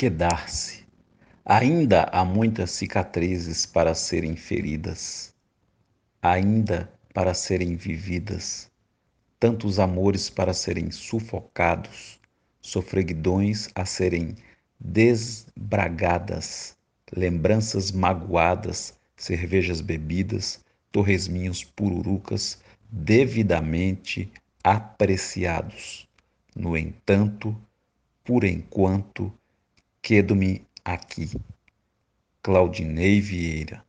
Quedar-se. Ainda há muitas cicatrizes para serem feridas, ainda para serem vividas, tantos amores para serem sufocados, sofreguidões a serem desbragadas, lembranças magoadas, cervejas bebidas, torresminhos pururucas devidamente apreciados. No entanto, por enquanto, quedo-me aqui. Claudinei Vieira